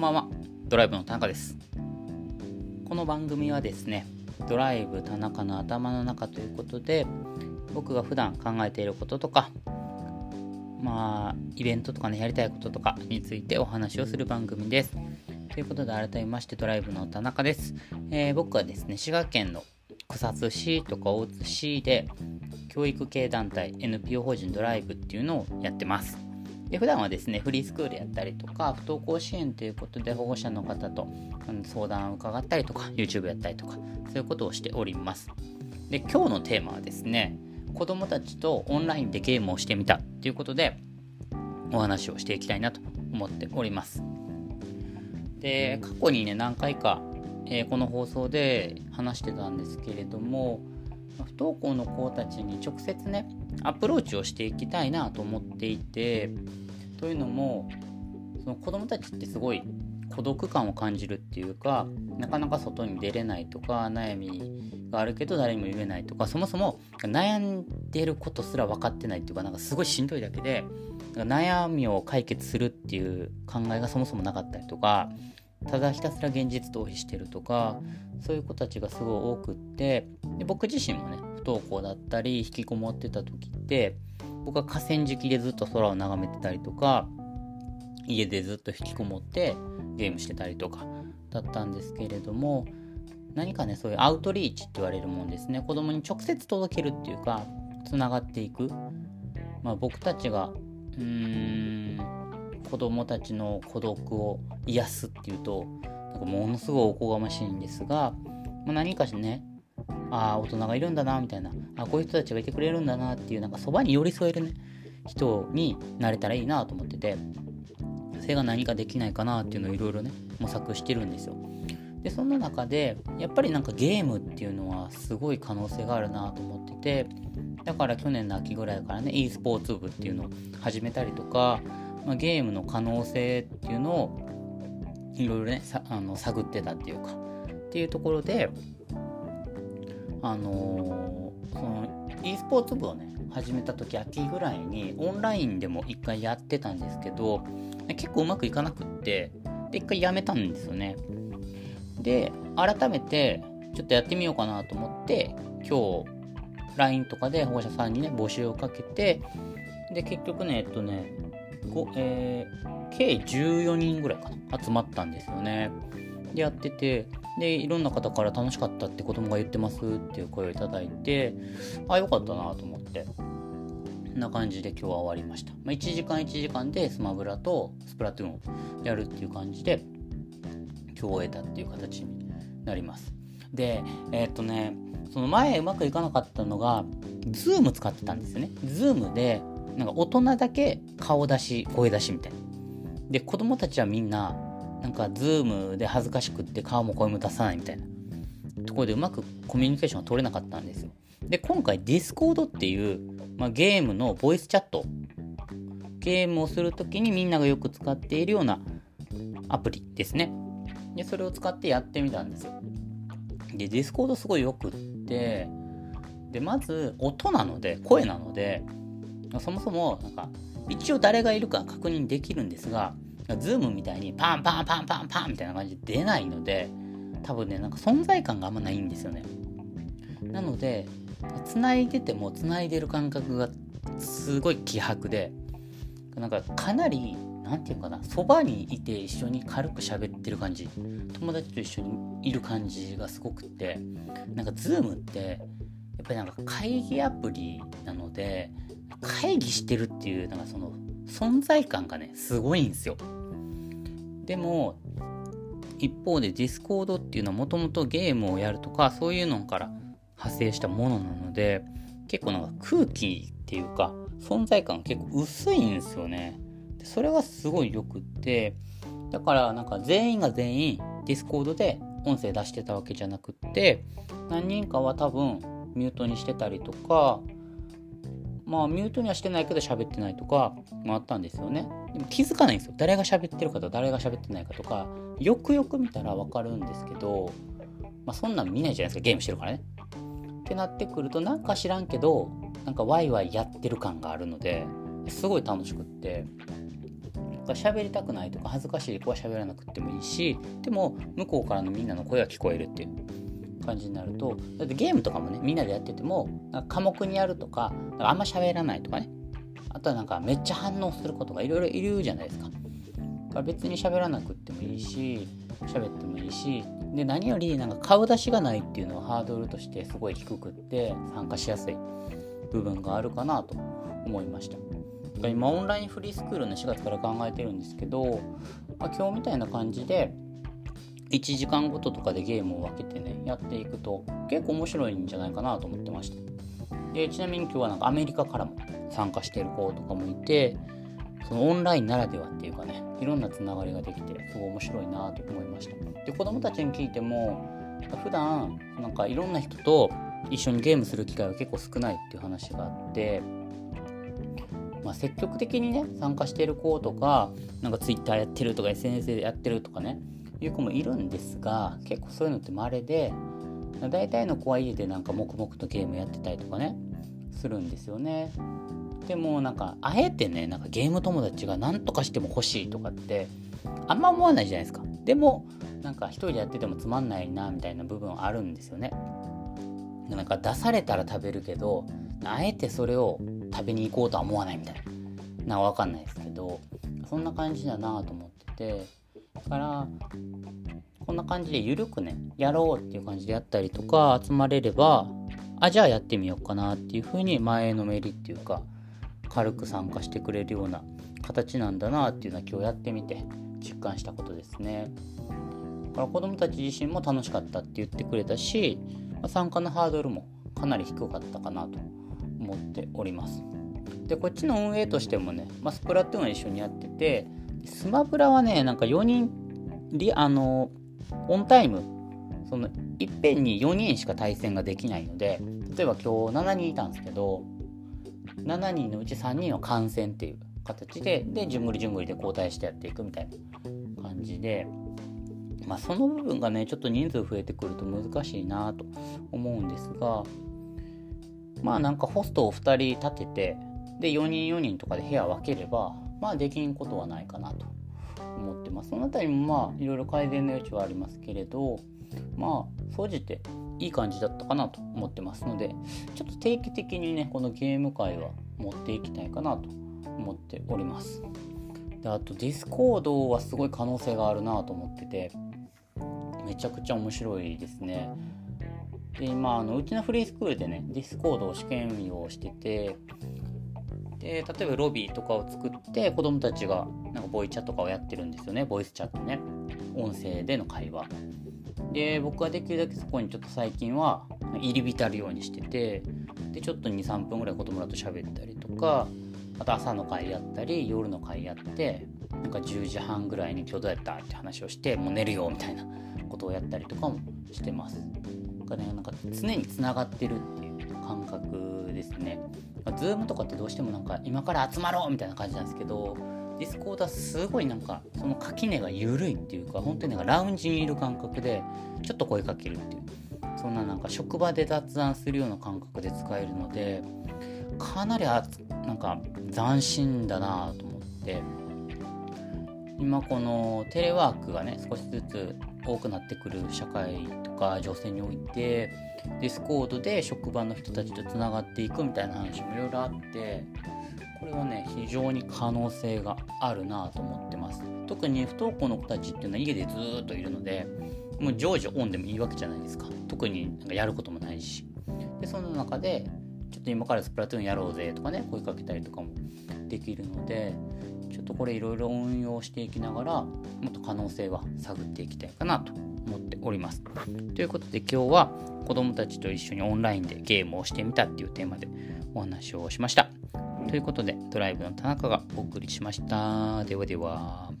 んばんは、ドライブの田中です。この番組はですね、ドライブ田中の頭の中ということで、僕が普段考えていることとか、まあ、イベントとかね、やりたいこととかについてお話をする番組です。ということで、改めまして、ドライブの田中です。えー、僕はですね、滋賀県の草津市とか大津市で、教育系団体 NPO 法人ドライブっていうのをやってます。で普段はですねフリースクールやったりとか不登校支援ということで保護者の方と相談を伺ったりとか YouTube やったりとかそういうことをしております。で今日のテーマはですね子供たちとオンラインでゲームをしてみたということでお話をしていきたいなと思っております。で過去にね何回か、えー、この放送で話してたんですけれども不登校の子たちに直接ねアプローチをしていきたいなと思っていてというのもその子供たちってすごい孤独感を感じるっていうかなかなか外に出れないとか悩みがあるけど誰にも言えないとかそもそも悩んでることすら分かってないっていうかなんかすごいしんどいだけで悩みを解決するっていう考えがそもそもなかったりとかただひたすら現実逃避してるとかそういう子たちがすごい多くってで僕自身もね不登校だったり引きこもってた時って僕は河川敷でずっと空を眺めてたりとか家でずっと引きこもってゲームしてたりとかだったんですけれども何かねそういうアウトリーチって言われるもんですね。子供に直接届けるっていうかつながっていく、まあ、僕たちがうーん子供たちの孤独を癒すっていうとなんかものすごいおこがましいんですが、まあ、何かしねああ大人がいるんだなみたいなあこういう人たちがいてくれるんだなっていうなんかそばに寄り添えるね人になれたらいいなと思っててそれが何かできないかなっていうのをいろいろね模索してるんですよ。でそんな中でやっぱりなんかゲームっていうのはすごい可能性があるなと思っててだから去年の秋ぐらいからね e スポーツ部っていうのを始めたりとか、まあ、ゲームの可能性っていうのをいろいろねあの探ってたっていうかっていうところであのー、その e スポーツ部をね始めた時秋ぐらいにオンラインでも一回やってたんですけど結構うまくいかなくってで一回やめたんですよね。で改めてちょっとやってみようかなと思って今日 LINE とかで保護者さんにね募集をかけてで結局ねえっとねえー、計14人ぐらいかな集まったんですよね。でやっててでいろんな方から楽しかったって子供が言ってますっていう声をいただいてあよかったなと思ってこんな感じで今日は終わりました、まあ、1時間1時間でスマブラとスプラトゥーンをやるっていう感じで今日終えたっていう形になります。でえー、っとねその前うまくいかなかったのが Zoom 使ってたんですよね。Zoom でなんか大人だけ顔出し声出しみたいなで子供たちはみんななんかズームで恥ずかしくって顔も声も出さないみたいなところでうまくコミュニケーションが取れなかったんですよ。で、今回 Discord っていう、まあ、ゲームのボイスチャット、ゲームをするときにみんながよく使っているようなアプリですね。で、それを使ってやってみたんですよ。で、Discord すごいよくって、で、まず音なので、声なので、そもそもなんか一応誰がいるか確認できるんですが、ズームみたいにパンパンパンパンパンみたいな感じで出ないので、多分ね、なんか存在感があんまないんですよね。なので、繋いでても繋いでる感覚がすごい希薄で、なんかかなり、なんていうかな、そばにいて一緒に軽く喋ってる感じ、友達と一緒にいる感じがすごくって、なんかズームって、やっぱりなんか会議アプリなので、会議してるっていう、なんかその存在感がね、すごいんですよ。でも一方で Discord っていうのはもともとゲームをやるとかそういうのから派生したものなので結構なんか空気っていうか存在感が結構薄いんですよねでそれがすごいよくってだからなんか全員が全員 Discord で音声出してたわけじゃなくって何人かは多分ミュートにしてたりとかまあミュートにはしてないけど喋ってないとかもあったんですよね。でも気づかないんですよ。誰が喋ってるかと誰が喋ってないかとか、よくよく見たらわかるんですけど、まあそんなん見ないじゃないですか、ゲームしてるからね。ってなってくると、なんか知らんけど、なんかワイワイやってる感があるので、すごい楽しくって、喋りたくないとか恥ずかしい子は喋らなくてもいいしでも向こうからのみんなの声は聞こえるっていう感じになるとだってゲームとかもねみんなでやっててもなんか科目にやるとかかあんま喋らないとかね。あとはなんかめっちゃ反応する子とかいろいろいるじゃないですか。だから別に喋らなくってもいいし喋ってもいいしで何よりなんか顔出しがないっていうのはハードルとしてすごい低くって参加しやすい部分があるかなと思いました。今オンラインフリースクールの4月から考えてるんですけど、まあ、今日みたいな感じで1時間ごととかでゲームを分けてねやっていくと結構面白いんじゃないかなと思ってました。でちなみに今日はなんかアメリカからも参加してる子とかもいてそのオンラインならではっていうかねいろんなつながりができてすごい面白いなと思いました。で子供たちに聞いても普段なんかいろんな人と一緒にゲームする機会は結構少ないっていう話があってまあ、積極的にね参加してる子とかなんか Twitter やってるとか SNS でやってるとかねいう子もいるんですが結構そういうのって稀で大体の子は家でなんか黙々とゲームやってたりとかねするんですよね。でもなんかあえてねなんかゲーム友達が何とかしても欲しいとかってあんま思わないじゃないですか。でもなんか一人でやっててもつまんないなみたいな部分あるんですよね。なんか出されたら食べるけどあえてそれを食べに行こうとは思わないみたいな。なんかわかんないですけどそんな感じだなと思っててからこんな感じで緩くねやろうっていう感じでやったりとか集まれればあじゃあやってみようかなっていう風に前のめりっていうか軽く参加してくれるような形なんだなっていうのは今日やってみて実感したことですね。だから子供たち自身も楽しかったって言ってくれたし参加のハードルもかなり低かったかなと思っております。でこっちの運営としてもね、まあ、スプラトゥーンは一緒にやっててスマブラはねなんか4人リあのオンタイムそのいっぺんに4人しか対戦ができないので例えば今日7人いたんですけど7人のうち3人は観戦っていう形ででじゅんぐりじゅんぐりで交代してやっていくみたいな感じでまあその部分がねちょっと人数増えてくると難しいなと思うんですがまあなんかホストを2人立ててで4人4人とかで部屋分ければまあできんことはないかなと思ってます。その辺りもまあいろいろ改善の余地はありますけれどまあ総じていい感じだったかなと思ってますのでちょっと定期的にねこのゲーム会は持っていきたいかなと思っております。であとディスコードはすごい可能性があるなと思っててめちゃくちゃ面白いですね。で今あのうちのフリースクールでねディスコードを試験運用しててで例えばロビーとかを作って子供たちがなんかボイチャとかをやってるんですよね。ボイスチャットね。音声での会話。で僕はできるだけそこにちょっと最近は入り浸るようにしててでちょっと23分ぐらい子供らと喋ったりとかあと朝の会やったり夜の会やってなんか10時半ぐらいに今日どうやったって話をしてもう寝るよみたいなことをやったりとかもしてます。なんかねなんか常につながってるっていう。感覚ですね。ズームとかってどうしてもなんか今から集まろうみたいな感じなんですけどディスコードはすごいなんかその垣根が緩いっていうか本当になんかラウンジにいる感覚でちょっと声かけるっていうそんななんか職場で雑談するような感覚で使えるのでかなりあなんか斬新だなと思って今このテレワークがね少しずつ多くなってくる社会とか情勢においてディスコードで職場の人たちとつながっていくみたいな話もいろいろあってこれはね非常に可能性があるなと思ってます。特に不登校の子たちっていうのは家でずっといるのでもう常時オンでもいいわけじゃないですか。特になんかやることもないし。でその中でちょっと今からスプラトゥーンやろうぜとかね声かけたりとかもできるのでちょっとこれいろいろ運用していきながらもっと可能性は探っていきたいかなと思っておりますということで今日は子どもたちと一緒にオンラインでゲームをしてみたっていうテーマでお話をしましたということで、ドライブの田中がお送りしました。ではでは。